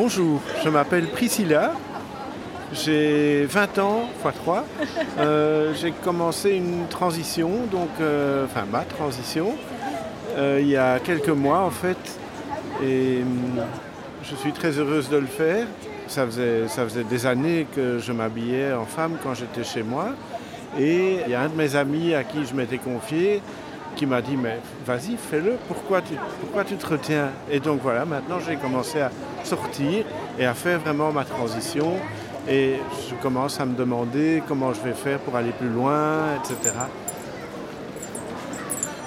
Bonjour, je m'appelle Priscilla. J'ai 20 ans, x 3. Euh, j'ai commencé une transition, donc, euh, enfin ma transition, euh, il y a quelques mois en fait. Et hum, je suis très heureuse de le faire. Ça faisait, ça faisait des années que je m'habillais en femme quand j'étais chez moi. Et il y a un de mes amis à qui je m'étais confié qui m'a dit mais vas-y fais-le, pourquoi tu, pourquoi tu te retiens? Et donc voilà, maintenant j'ai commencé à sortir et à faire vraiment ma transition et je commence à me demander comment je vais faire pour aller plus loin, etc.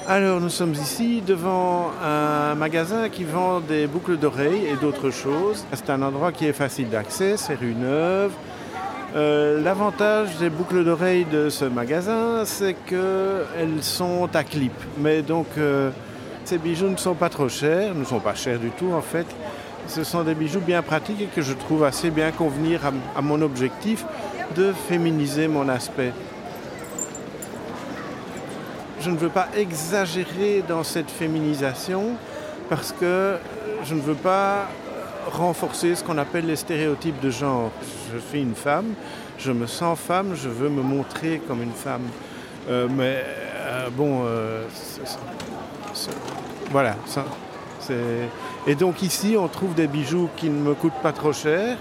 Alors nous sommes ici devant un magasin qui vend des boucles d'oreilles et d'autres choses. C'est un endroit qui est facile d'accès, c'est rue Neuve. Euh, L'avantage des boucles d'oreilles de ce magasin, c'est qu'elles sont à clip. Mais donc euh, ces bijoux ne sont pas trop chers, ne sont pas chers du tout en fait. Ce sont des bijoux bien pratiques et que je trouve assez bien convenir à, à mon objectif de féminiser mon aspect. Je ne veux pas exagérer dans cette féminisation parce que je ne veux pas renforcer ce qu'on appelle les stéréotypes de genre. Je suis une femme, je me sens femme, je veux me montrer comme une femme. Euh, mais euh, bon, euh, voilà. ça, et donc ici, on trouve des bijoux qui ne me coûtent pas trop cher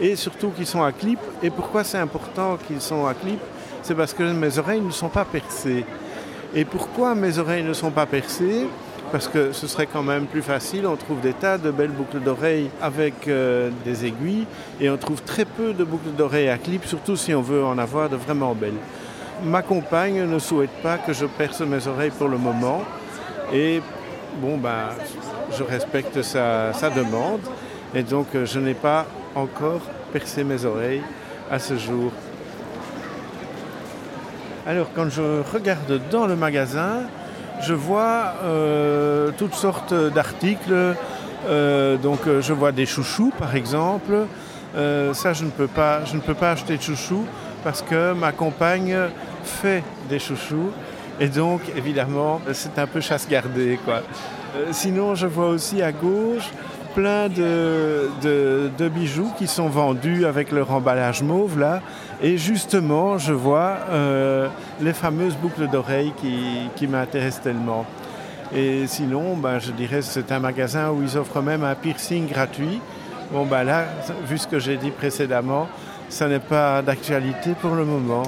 et surtout qui sont à clip. Et pourquoi c'est important qu'ils sont à clip? C'est parce que mes oreilles ne sont pas percées. Et pourquoi mes oreilles ne sont pas percées? Parce que ce serait quand même plus facile. On trouve des tas de belles boucles d'oreilles avec euh, des aiguilles et on trouve très peu de boucles d'oreilles à clip, surtout si on veut en avoir de vraiment belles. Ma compagne ne souhaite pas que je perce mes oreilles pour le moment et bon ben je respecte sa, demande et donc euh, je n'ai pas encore percé mes oreilles à ce jour. Alors quand je regarde dans le magasin, je vois euh, toutes sortes d'articles. Euh, donc euh, je vois des chouchous par exemple. Ça je ne, peux pas, je ne peux pas acheter de chouchous parce que ma compagne fait des chouchous. Et donc évidemment c'est un peu chasse gardée. Quoi. Sinon je vois aussi à gauche plein de, de, bijoux qui sont vendus avec leur emballage mauve là. Et justement, je vois euh, les fameuses boucles d'oreilles qui, qui m'intéressent tellement. Et sinon, ben, je dirais c'est un magasin où ils offrent même un piercing gratuit. Bon, ben là, vu ce que j'ai dit précédemment, ça n'est pas d'actualité pour le moment.